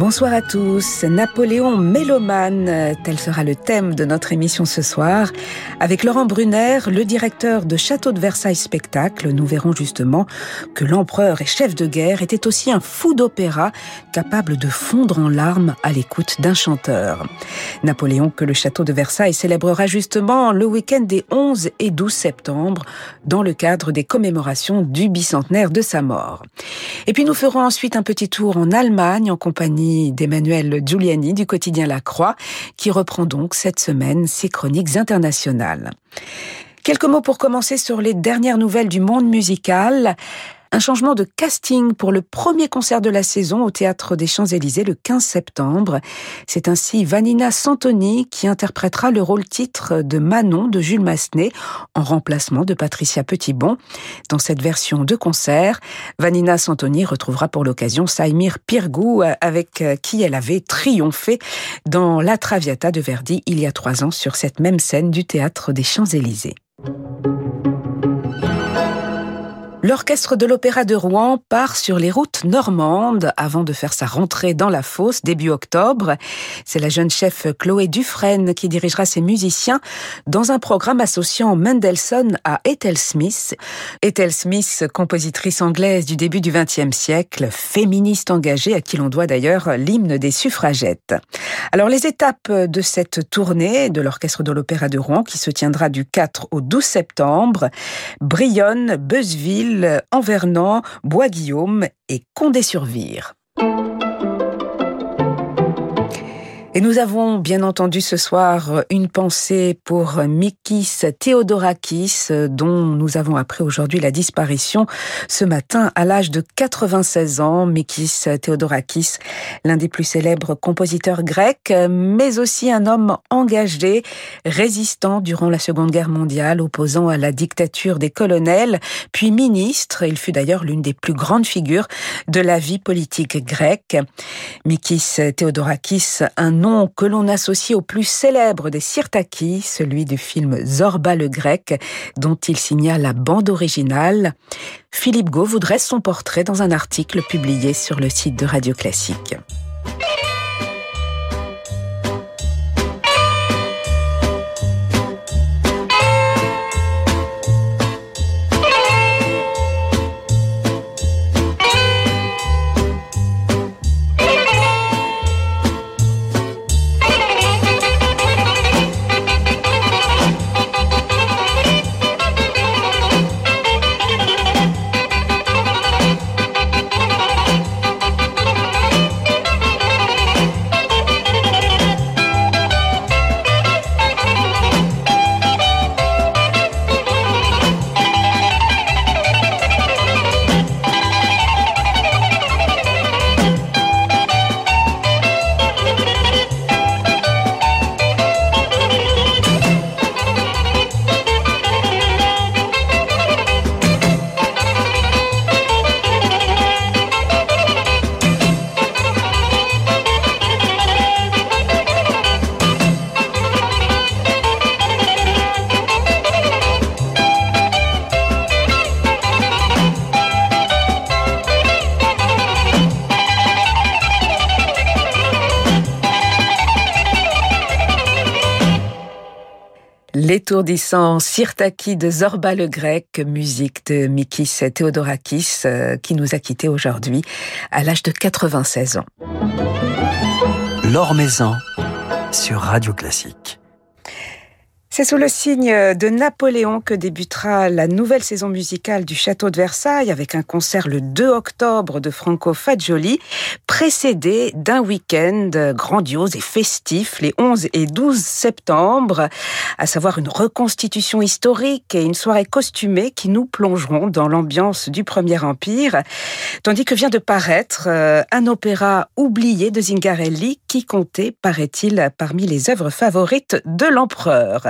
Bonsoir à tous. Napoléon mélomane, tel sera le thème de notre émission ce soir. Avec Laurent Brunner, le directeur de Château de Versailles Spectacle, nous verrons justement que l'empereur et chef de guerre était aussi un fou d'opéra, capable de fondre en larmes à l'écoute d'un chanteur. Napoléon que le Château de Versailles célébrera justement le week-end des 11 et 12 septembre, dans le cadre des commémorations du bicentenaire de sa mort. Et puis nous ferons ensuite un petit tour en Allemagne en compagnie d'Emmanuel Giuliani du quotidien La Croix, qui reprend donc cette semaine ses chroniques internationales. Quelques mots pour commencer sur les dernières nouvelles du monde musical un changement de casting pour le premier concert de la saison au Théâtre des Champs-Élysées le 15 septembre. C'est ainsi Vanina Santoni qui interprétera le rôle titre de Manon de Jules Massenet en remplacement de Patricia Petitbon. Dans cette version de concert, Vanina Santoni retrouvera pour l'occasion Saïmir Pirgou avec qui elle avait triomphé dans La Traviata de Verdi il y a trois ans sur cette même scène du Théâtre des Champs-Élysées. L'orchestre de l'Opéra de Rouen part sur les routes normandes avant de faire sa rentrée dans la fosse début octobre. C'est la jeune chef Chloé Dufresne qui dirigera ses musiciens dans un programme associant Mendelssohn à Ethel Smith. Ethel Smith, compositrice anglaise du début du XXe siècle, féministe engagée à qui l'on doit d'ailleurs l'hymne des suffragettes. Alors les étapes de cette tournée de l'orchestre de l'Opéra de Rouen qui se tiendra du 4 au 12 septembre, Brionne, Beuzeville, Envernant, Bois-Guillaume et Condé-sur-Vire. Et nous avons bien entendu ce soir une pensée pour Mikis Theodorakis, dont nous avons appris aujourd'hui la disparition ce matin à l'âge de 96 ans. Mikis Theodorakis, l'un des plus célèbres compositeurs grecs, mais aussi un homme engagé, résistant durant la Seconde Guerre mondiale, opposant à la dictature des colonels, puis ministre. Il fut d'ailleurs l'une des plus grandes figures de la vie politique grecque. Mikis Theodorakis, un nom que l'on associe au plus célèbre des Sirtaki, celui du film Zorba le Grec, dont il signa la bande originale. Philippe Gau voudrait son portrait dans un article publié sur le site de Radio Classique. L'étourdissant Sirtaki de Zorba le Grec, musique de Mikis Theodorakis, euh, qui nous a quittés aujourd'hui à l'âge de 96 ans. L'Or sur Radio Classique. C'est sous le signe de Napoléon que débutera la nouvelle saison musicale du Château de Versailles avec un concert le 2 octobre de Franco Fagioli, précédé d'un week-end grandiose et festif les 11 et 12 septembre, à savoir une reconstitution historique et une soirée costumée qui nous plongeront dans l'ambiance du Premier Empire, tandis que vient de paraître euh, un opéra oublié de Zingarelli qui comptait, paraît-il, parmi les œuvres favorites de l'empereur.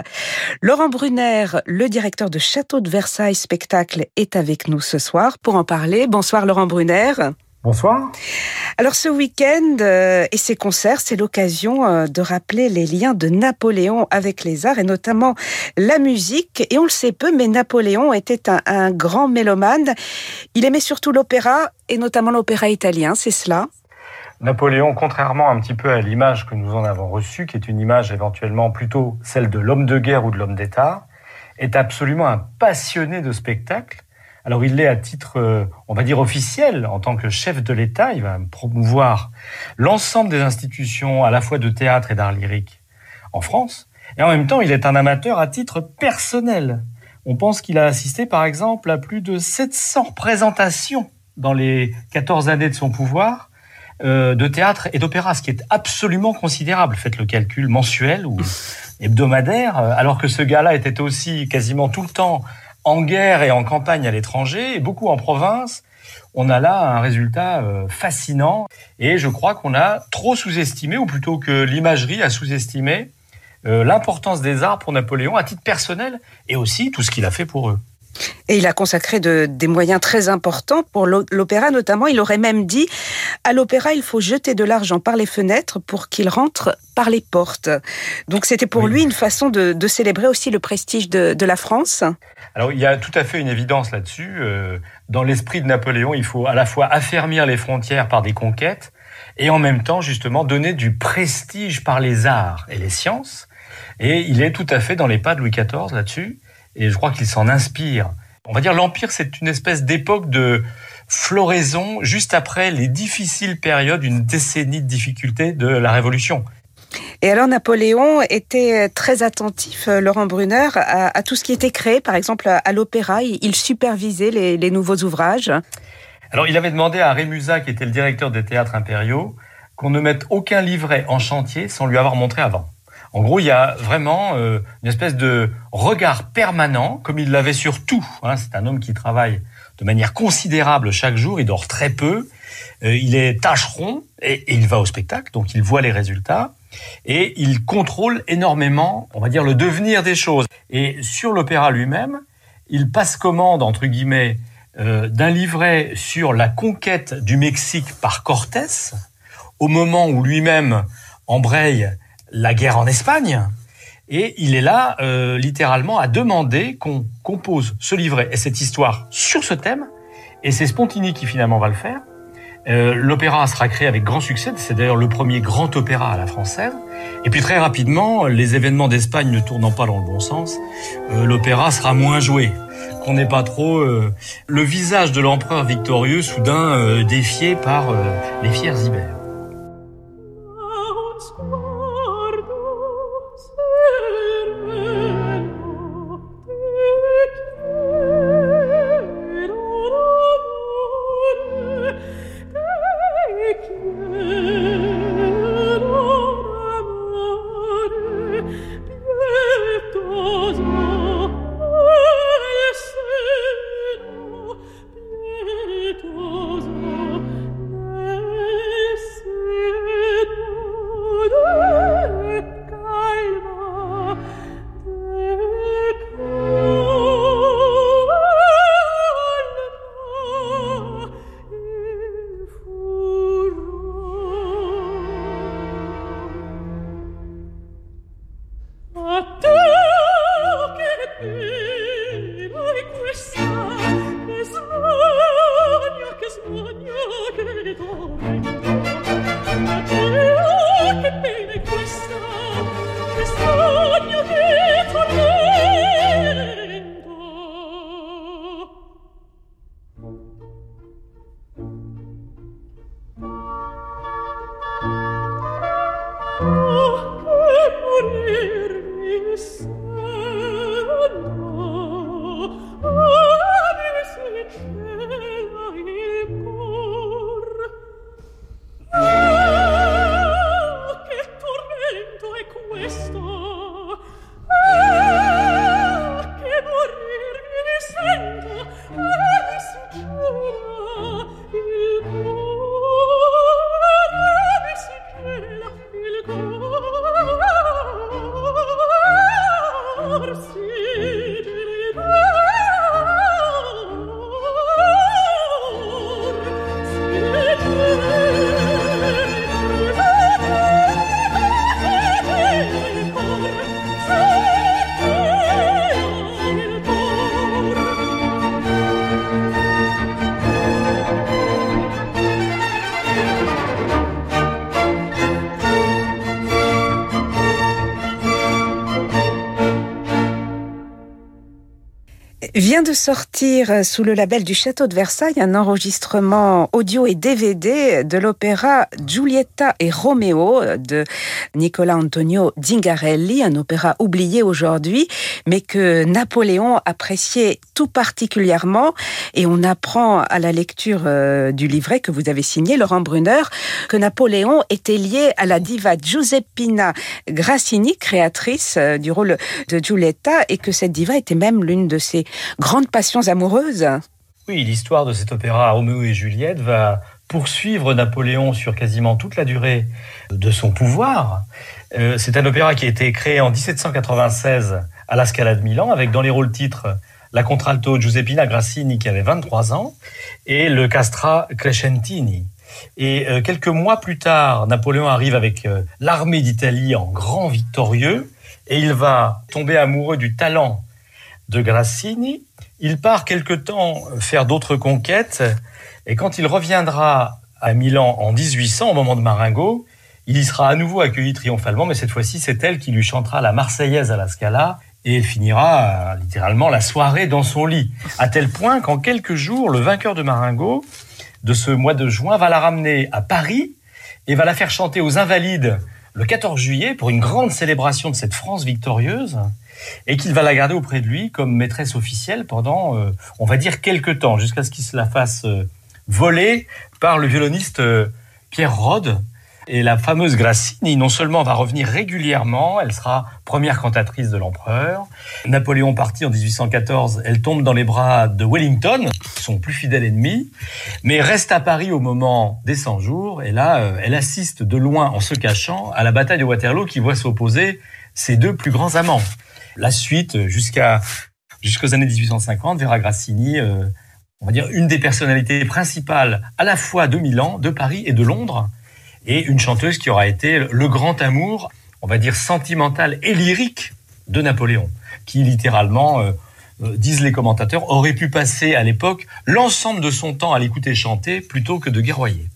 Laurent Brunner, le directeur de Château de Versailles Spectacle, est avec nous ce soir pour en parler. Bonsoir Laurent Brunner. Bonsoir. Alors ce week-end euh, et ces concerts, c'est l'occasion euh, de rappeler les liens de Napoléon avec les arts et notamment la musique. Et on le sait peu, mais Napoléon était un, un grand mélomane. Il aimait surtout l'opéra et notamment l'opéra italien, c'est cela? Napoléon, contrairement un petit peu à l'image que nous en avons reçue, qui est une image éventuellement plutôt celle de l'homme de guerre ou de l'homme d'État, est absolument un passionné de spectacle alors il l'est à titre, euh, on va dire, officiel, en tant que chef de l'État. Il va promouvoir l'ensemble des institutions à la fois de théâtre et d'art lyrique en France. Et en même temps, il est un amateur à titre personnel. On pense qu'il a assisté, par exemple, à plus de 700 représentations dans les 14 années de son pouvoir de théâtre et d'opéra, ce qui est absolument considérable. Faites le calcul mensuel ou hebdomadaire, euh, alors que ce gars-là était aussi quasiment tout le temps en guerre et en campagne à l'étranger, et beaucoup en province, on a là un résultat euh, fascinant. Et je crois qu'on a trop sous-estimé, ou plutôt que l'imagerie a sous-estimé, euh, l'importance des arts pour Napoléon à titre personnel, et aussi tout ce qu'il a fait pour eux. Et il a consacré de, des moyens très importants pour l'opéra notamment. Il aurait même dit, à l'opéra, il faut jeter de l'argent par les fenêtres pour qu'il rentre par les portes. Donc c'était pour lui une façon de, de, célébrer aussi le prestige de, de, la France. Alors il y a tout à fait une évidence là-dessus. Euh, dans l'esprit de Napoléon, il faut à la fois affermir les frontières par des conquêtes et en même temps justement donner du prestige par les arts et les sciences. Et il est tout à fait dans les pas de Louis XIV là-dessus et je crois qu'il s'en inspire. On va dire l'Empire, c'est une espèce d'époque de floraison juste après les difficiles périodes, une décennie de difficultés de la Révolution. Et alors Napoléon était très attentif, euh, Laurent Brunner, à, à tout ce qui était créé, par exemple à l'opéra. Il supervisait les, les, nouveaux ouvrages. Alors il avait demandé à Rémusat, qui était le directeur des théâtres impériaux, qu'on ne mette aucun livret en chantier sans lui avoir montré avant. En gros, il y a vraiment euh, une espèce de regard permanent, comme il l'avait sur tout. Hein. C'est un homme qui travaille de manière considérable chaque jour, il dort très peu, euh, il est tâcheron et, et, il va au spectacle, donc il voit les résultats et il contrôle énormément, on va dire, le devenir des choses. Et sur l'opéra lui-même, il passe commande, entre guillemets, euh, d'un livret sur la conquête du Mexique par Cortés, au moment où lui-même embraye la guerre en Espagne. Et il est là, euh, littéralement, à demander qu'on compose ce livret et cette histoire sur ce thème. Et c'est Spontini qui finalement va le faire. Euh, l'opéra sera créé avec grand succès. C'est d'ailleurs le premier grand opéra à la française. Et puis très rapidement, les événements d'Espagne ne tournant pas dans le bon sens, euh, l'opéra sera moins joué. Qu'on n'ait pas trop euh, le visage de l'empereur victorieux soudain euh, défié par euh, les fiers ibères. De euh, sous le label du Château de Versailles un enregistrement audio et DVD de l'opéra Giulietta et Romeo de Nicola Antonio Zingarelli, un opéra oublié aujourd'hui, mais que Napoléon appréciait tout particulièrement. Et on apprend à la lecture euh, du livret que vous avez signé, Laurent Brunner, que Napoléon était lié à la diva Giuseppina Grassini, créatrice euh, du rôle de Giulietta, et que cette diva était même l'une de ses grandes passions Oui, l'histoire de cet opéra Roméo et Juliette va poursuivre Napoléon sur quasiment toute la durée de son pouvoir. Euh, c'est un opéra qui a été créé en 1796 à la Scala de Milan, avec dans les rôles titres la contralto Giuseppina Grassini qui avait 23 ans et le castra Crescentini. Et euh, quelques mois plus tard, Napoléon arrive avec euh, l'armée d'Italie en grand victorieux et il va tomber amoureux du talent de Grassini. Il part quelque temps faire d'autres conquêtes et quand il reviendra à Milan en 1800, au moment de Marengo, il y sera à nouveau accueilli triomphalement, mais cette fois-ci, c'est elle qui lui chantera la Marseillaise à la Scala et finira littéralement la soirée dans son lit. À tel point qu'en quelques jours, le vainqueur de Marengo de ce mois de juin va la ramener à Paris et va la faire chanter aux Invalides le 14 juillet pour une grande célébration de cette France victorieuse et qu'il va la garder auprès de lui comme maîtresse officielle pendant, euh, on va dire, quelques temps, jusqu'à ce qu'il se la fasse euh, voler par le violoniste euh, Pierre Rode. Et la fameuse Grassini, non seulement va revenir régulièrement, elle sera première cantatrice de l'empereur. Napoléon parti en 1814, elle tombe dans les bras de Wellington, son plus fidèle ennemi, mais reste à Paris au moment des 100 jours. Et là, elle assiste de loin, en se cachant, à la bataille de Waterloo qui voit s'opposer ses deux plus grands amants la suite jusqu'à jusqu'aux années 1850 Vera Grassini, euh, on va dire une des personnalités principales à la fois de Milan, de Paris et de Londres, et une chanteuse qui aura été le grand amour, on va dire sentimental et lyrique de Napoléon, qui littéralement, euh, euh, disent les commentateurs, aurait pu passer à l'époque l'ensemble de son temps à l'écouter chanter plutôt que de guerroyer.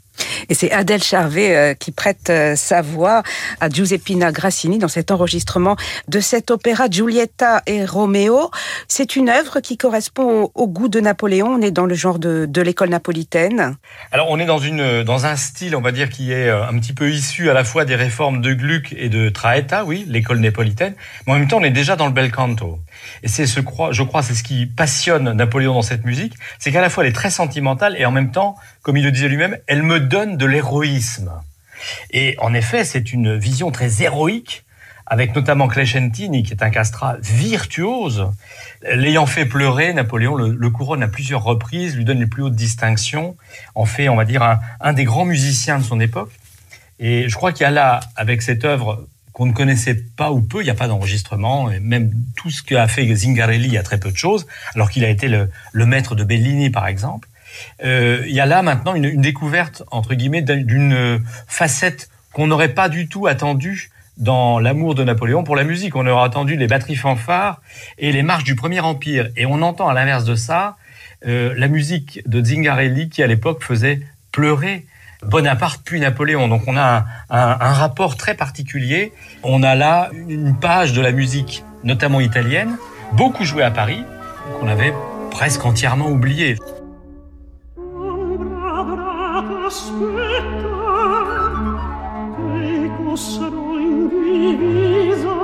Et c'est Adèle Charvet euh, qui prête euh, sa voix à Giuseppina Grassini dans cet enregistrement de cet opéra Giulietta et Romeo. C'est une œuvre qui correspond au, goût de Napoléon. On est dans le genre de, de l'école napolitaine. Alors on est dans, une, dans un style, on va dire, qui est euh, un petit peu issu à la fois des réformes de Gluck et de Traetta, oui, l'école napolitaine, mais en même temps on est déjà dans le bel canto. Et c'est ce, je crois, c'est ce qui passionne Napoléon dans cette musique, c'est qu'à la fois elle est très sentimentale et en même temps, comme il le disait lui-même, elle me donne de l'héroïsme. Et en effet, c'est une vision très héroïque, avec notamment Crescentini, qui est un castrat virtuose. L'ayant fait pleurer, Napoléon le, couronne à plusieurs reprises, lui donne les plus hautes distinctions, en fait, on va dire, un, des grands musiciens de son époque. Et je crois qu'il y a là, avec cette œuvre qu'on ne connaissait pas ou peu, il n'y a pas d'enregistrement, et même tout ce qu'a fait Zingarelli, il y a très peu de choses, alors qu'il a été le, maître de Bellini, par exemple. Euh, il y a là maintenant une, une découverte, entre guillemets, d'une facette qu'on n'aurait pas du tout attendue dans l'amour de Napoléon pour la musique. On aurait attendu les batteries fanfares et les marches du Premier Empire. Et on entend à l'inverse de ça euh, la musique de Zingarelli qui à l'époque faisait pleurer Bonaparte puis Napoléon. Donc on a un, rapport très particulier. On a là une page de la musique, notamment italienne, beaucoup jouée à Paris, qu'on avait presque entièrement oubliée. aspetta che possano in divisa?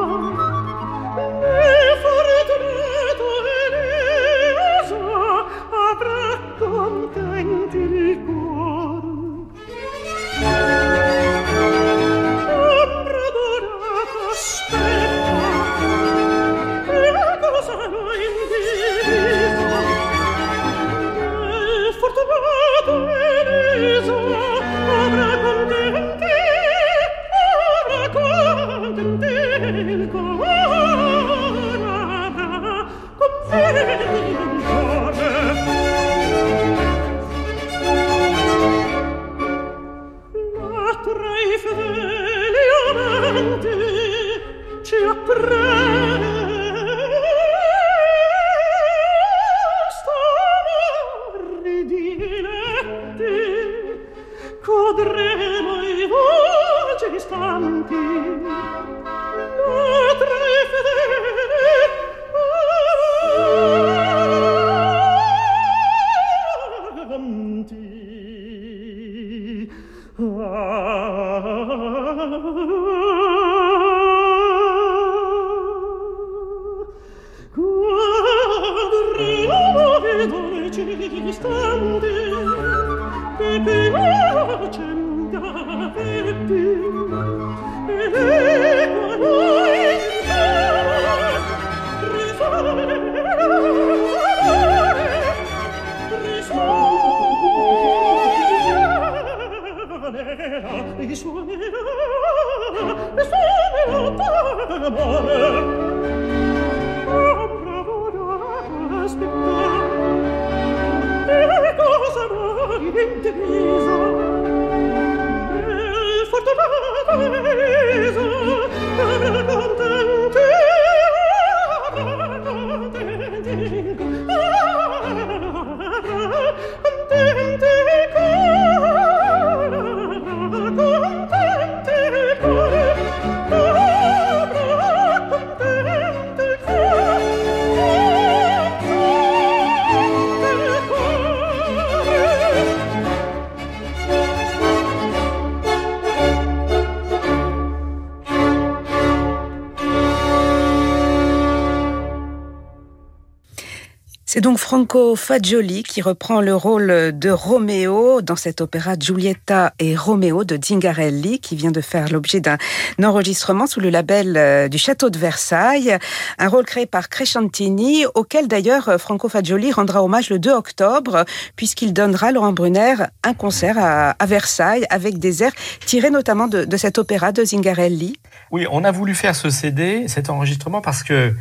Donc Franco Fagioli qui reprend le rôle de Roméo dans cet opéra Giulietta et Roméo de Zingarelli qui vient de faire l'objet d'un enregistrement sous le label euh, du Château de Versailles. Un rôle créé par Crescentini auquel d'ailleurs Franco Fagioli rendra hommage le 2 octobre puisqu'il donnera, Laurent Brunner, un concert à, Versailles avec des airs tirés notamment de, de cet opéra de Zingarelli. Oui, on a voulu faire ce CD, cet enregistrement parce que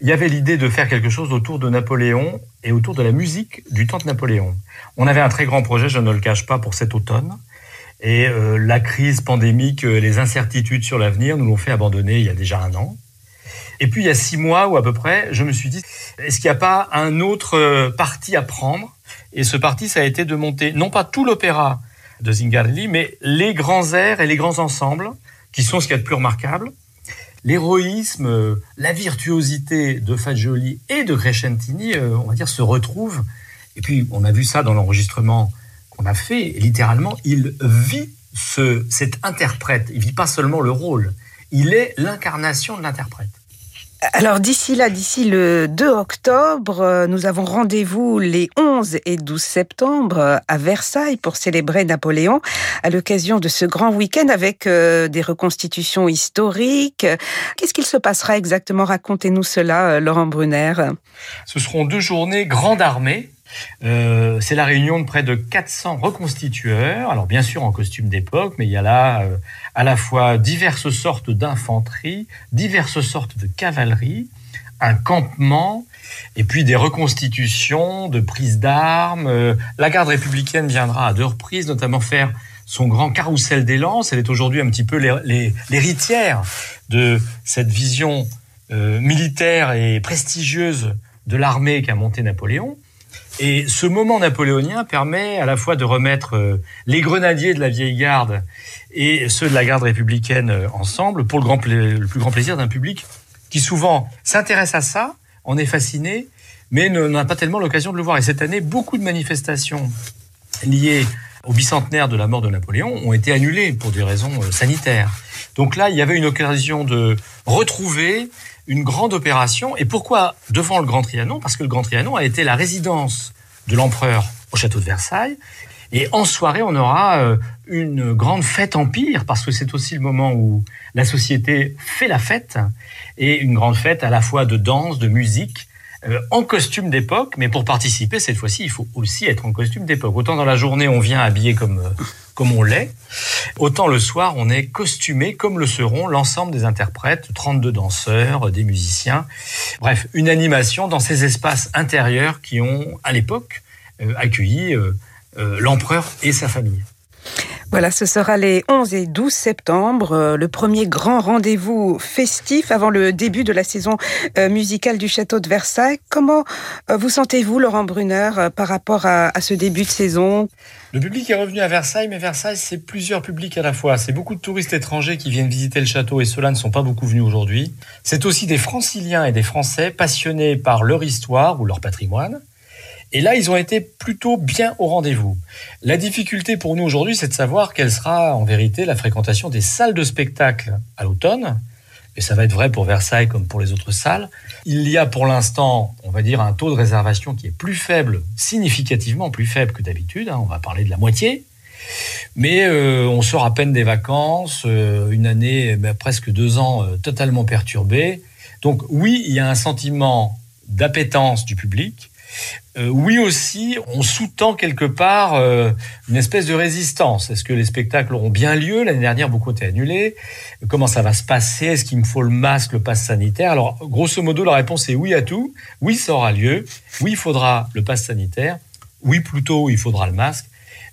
il y avait l'idée de faire quelque chose autour de Napoléon et autour de la musique du temps de Napoléon. On avait un très grand projet, je ne le cache pas, pour cet automne. Et euh, la crise pandémique, euh, les incertitudes sur l'avenir nous l'ont fait abandonner il y a déjà un an. Et puis il y a six mois ou à peu près, je me suis dit, est-ce qu'il n'y a pas un autre euh, parti à prendre? Et ce parti, ça a été de monter non pas tout l'opéra de Zingarelli, mais les grands airs et les grands ensembles, qui sont ce qu'il y a de plus remarquable, l'héroïsme, euh, la virtuosité de Fagioli et de Crescentini, euh, on va dire, se retrouvent. Et puis, on a vu ça dans l'enregistrement qu'on a fait. Littéralement, il vit ce, cet interprète. Il vit pas seulement le rôle. Il est l'incarnation de l'interprète. Alors d'ici là, d'ici le 2 octobre, euh, nous avons rendez-vous les 11 et 12 septembre euh, à Versailles pour célébrer Napoléon à l'occasion de ce grand week-end avec euh, des reconstitutions historiques. Qu'est-ce qu'il se passera exactement? Racontez-nous cela, Laurent Brunner. Ce seront deux journées grande armée euh, c'est la réunion de près de 400 reconstitueurs, alors bien sûr en costume d'époque, mais il y a là euh, à la fois diverses sortes d'infanterie, diverses sortes de cavalerie, un campement, et puis des reconstitutions de prises d'armes. Euh, la garde républicaine viendra à deux reprises, notamment faire son grand carrousel des lances. Elle est aujourd'hui un petit peu l'héritière de cette vision militaire et prestigieuse de l'armée qu'a montée Napoléon. Et ce moment napoléonien permet à la fois de remettre euh, les grenadiers de la vieille garde et ceux de la garde républicaine euh, ensemble pour le, plus grand plaisir d'un public qui souvent s'intéresse à ça, en est fasciné, mais n'a pas tellement l'occasion de le voir. Et cette année, beaucoup de manifestations liées au bicentenaire de la mort de Napoléon ont été annulées pour des raisons euh, sanitaires. Donc là, il y avait une occasion de retrouver une grande opération. Et pourquoi devant le Grand Trianon? Parce que le Grand Trianon a été la résidence de l'empereur au château de Versailles. Et en soirée, on aura euh, une grande fête empire, parce que c'est aussi le moment où la société fait la fête, et une grande fête à la fois de danse, de musique, euh, en costume d'époque, mais pour participer, cette fois-ci, il faut aussi être en costume d'époque. Autant dans la journée, on vient habillé comme, euh, comme on l'est, autant le soir, on est costumé comme le seront l'ensemble des interprètes, 32 danseurs, des musiciens. Bref, une animation dans ces espaces intérieurs qui ont, à l'époque, euh, accueilli euh, euh, l'empereur et sa famille. Voilà, ce sera les 11 et 12 septembre, euh, le premier grand rendez-vous festif avant le début de la saison euh, musicale du château de Versailles. Comment euh, vous sentez-vous, Laurent Brunner, par rapport à, ce début de saison? Le public est revenu à Versailles, mais Versailles, c'est plusieurs publics à la fois. C'est beaucoup de touristes étrangers qui viennent visiter le château et ceux-là ne sont pas beaucoup venus aujourd'hui. C'est aussi des franciliens et des Français passionnés par leur histoire ou leur patrimoine et là, ils ont été plutôt bien au rendez-vous. La difficulté pour nous aujourd'hui, c'est de savoir quelle sera en vérité la fréquentation des salles de spectacle à l'automne. Et ça va être vrai pour Versailles comme pour les autres salles. Il y a pour l'instant, on va dire, un taux de réservation qui est plus faible, significativement plus faible que d'habitude. Hein. on va parler de la moitié. Mais euh, on sort à peine des vacances, euh, une année, ben, presque deux ans euh, totalement perturbée. Donc oui, il y a un sentiment d'appétence du public, Euh, oui aussi, on sous-tend quelque part euh, une espèce de résistance. Est-ce que les spectacles auront bien lieu? L'année dernière, beaucoup ont été annulés. Comment ça va se passer? Est-ce qu'il me faut le masque, le pass sanitaire? Alors, grosso modo, la réponse est oui à tout. Oui, ça aura lieu. Oui, il faudra le pass sanitaire. Oui, plutôt, il faudra le masque.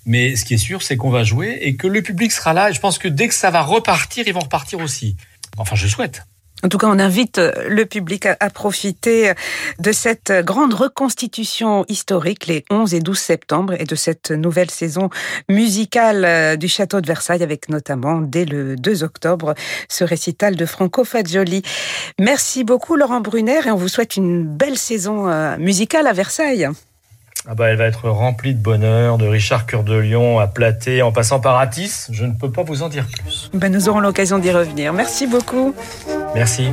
Mais ce qui est sûr, c'est qu'on va jouer et que le public sera là. Et je pense que dès que ça va repartir, ils vont repartir aussi. Enfin, je souhaite. En tout cas, on invite le public à, profiter de cette grande reconstitution historique les 11 et 12 septembre et de cette nouvelle saison musicale euh, du château de Versailles avec notamment dès le 2 octobre ce récital de Franco Fagioli. Merci beaucoup Laurent Brunner et on vous souhaite une belle saison euh, musicale à Versailles. Ah bah, elle va être remplie de bonheur, de Richard Cœur de Lion à Platé, en passant par Atis. Je ne peux pas vous en dire plus. Ben, nous aurons l'occasion d'y revenir. Merci beaucoup. Merci.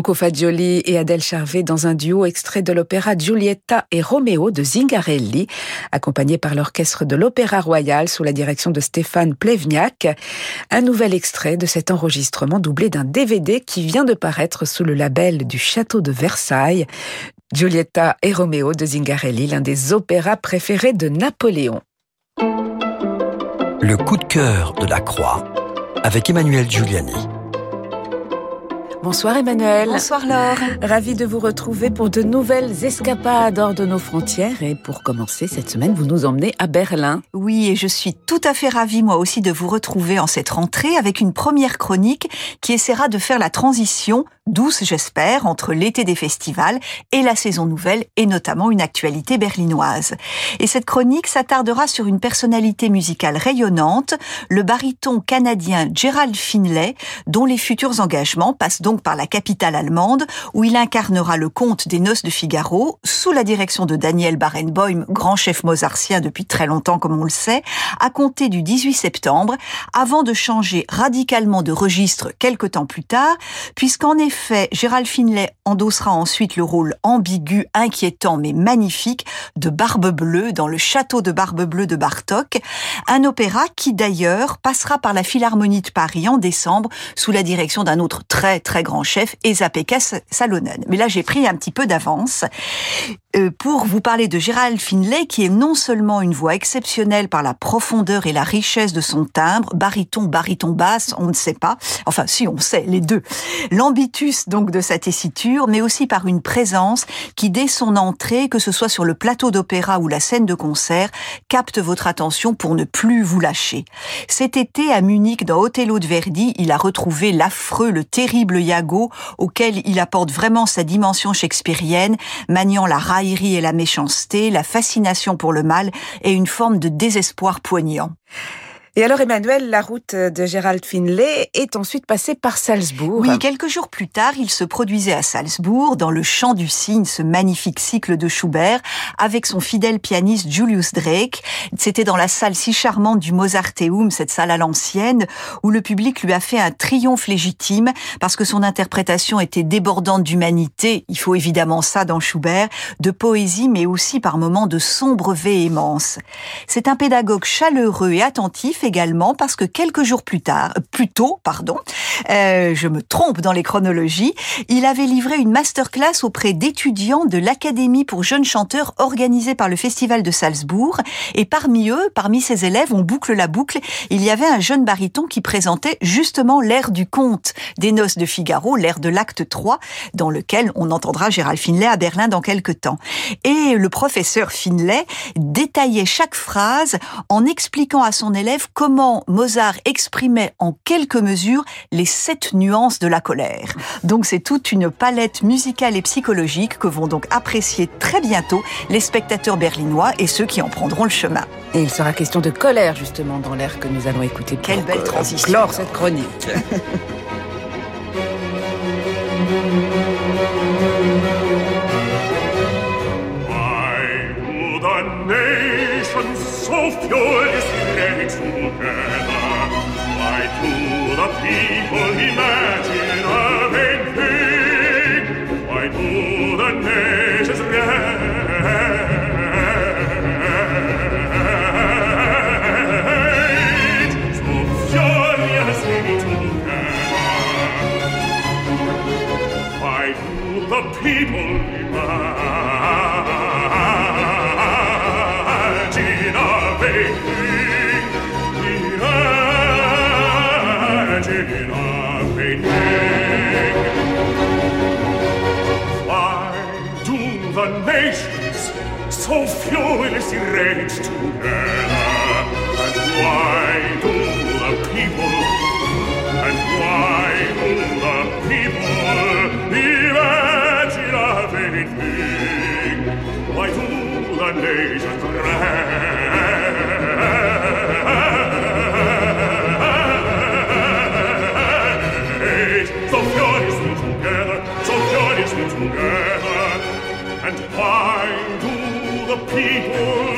Franco Fagioli et Adèle Charvet dans un duo extrait de l'opéra Giulietta et Romeo de Zingarelli, accompagné par l'orchestre de l'Opéra Royal sous la direction de Stéphane Plevniak. Un nouvel extrait de cet enregistrement doublé d'un DVD qui vient de paraître sous le label du Château de Versailles. Giulietta et Romeo de Zingarelli, l'un des opéras préférés de Napoléon. Le coup de cœur de la Croix avec Emmanuel Giuliani. Bonsoir Emmanuel. Bonsoir Laure. Ravi de vous retrouver pour de nouvelles escapades hors de nos frontières. Et pour commencer, cette semaine, vous nous emmenez à Berlin. Oui, et je suis tout à fait ravie moi aussi de vous retrouver en cette rentrée avec une première chronique qui essaiera de faire la transition douce, j'espère, entre l'été des festivals et la saison nouvelle, et notamment une actualité berlinoise. Et cette chronique s'attardera sur une personnalité musicale rayonnante, le baryton canadien Gerald Finlay, dont les futurs engagements passent donc par la capitale allemande, où il incarnera le conte des noces de Figaro, sous la direction de Daniel Barenboim, grand chef mozartien depuis très longtemps comme on le sait, à compter du 18 septembre, avant de changer radicalement de registre quelque temps plus tard, puisqu'en effet, Gérald Finlay endossera ensuite le rôle ambigu, inquiétant mais magnifique de Barbe Bleue dans le château de Barbe Bleue de Bartok, un opéra qui d'ailleurs passera par la Philharmonie de Paris en décembre sous la direction d'un autre très très grand chef, Esa Pekka Salonen. Mais là j'ai pris un petit peu d'avance. Euh, pour vous parler de Gérald Finlay, qui est non seulement une voix exceptionnelle par la profondeur et la richesse de son timbre, baryton, baryton basse, on ne sait pas, enfin si on sait, les deux, l'ambitus donc de sa tessiture, mais aussi par une présence qui dès son entrée, que ce soit sur le plateau d'opéra ou la scène de concert, capte votre attention pour ne plus vous lâcher. Cet été à Munich, dans Othello de Verdi, il a retrouvé l'affreux, le terrible Iago, auquel il apporte vraiment sa dimension shakespearienne, maniant la et la méchanceté, la fascination pour le mal et une forme de désespoir poignant. Et alors, Emmanuel, la route de Gérald Finlay est ensuite passée par Salzbourg. Oui, quelques jours plus tard, il se produisait à Salzbourg, dans le Chant du Cygne, ce magnifique cycle de Schubert, avec son fidèle pianiste Julius Drake. C'était dans la salle si charmante du Mozarteum, cette salle à l'ancienne, où le public lui a fait un triomphe légitime, parce que son interprétation était débordante d'humanité, il faut évidemment ça dans Schubert, de poésie, mais aussi par moments de sombre véhémence. C'est un pédagogue chaleureux et attentif, également parce que quelques jours plus tard, euh, plus tôt, pardon, euh, je me trompe dans les chronologies, il avait livré une masterclass auprès d'étudiants de l'Académie pour jeunes chanteurs organisée par le Festival de Salzbourg. Et parmi eux, parmi ses élèves, on boucle la boucle, il y avait un jeune baryton qui présentait justement l'air du conte des Noces de Figaro, l'air de l'acte 3, dans lequel on entendra Gérald Finlay à Berlin dans quelques temps. Et le professeur Finlay détaillait chaque phrase en expliquant à son élève comment Mozart exprimait en quelques mesures les sept nuances de la colère. Donc c'est toute une palette musicale et psychologique que vont donc apprécier très bientôt les spectateurs berlinois et ceux qui en prendront le chemin. Et il sera question de colère justement dans l'air que nous allons écouter. Quelle belle transition. Clore cette chronique. people imagine a vain thing? Why do the nations rage so furiously together? Why do the people imagine a vain so furiously rage together? The people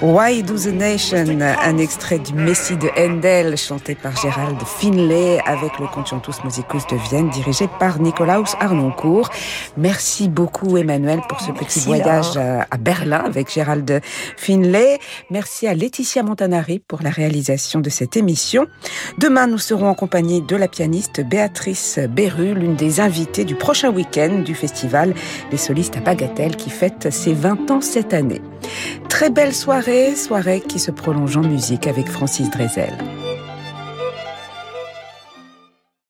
Why Do the Nation, un extrait du Messie de Handel chanté par Gérald Finlay avec le Concertus Musicus de Vienne dirigé par Nikolaus Arnoncourt. Merci beaucoup Emmanuel pour ce petit voyage à Berlin avec Gérald Finlay. Merci à Laetitia Montanari pour la réalisation de cette émission. Demain, nous serons en compagnie de la pianiste Béatrice Beru, l'une des invitées du prochain week-end du festival Les Solistes à Bagatelle qui fête ses 20 ans cette année. Très belle soirée, soirée qui se prolonge en musique avec Francis Drezel.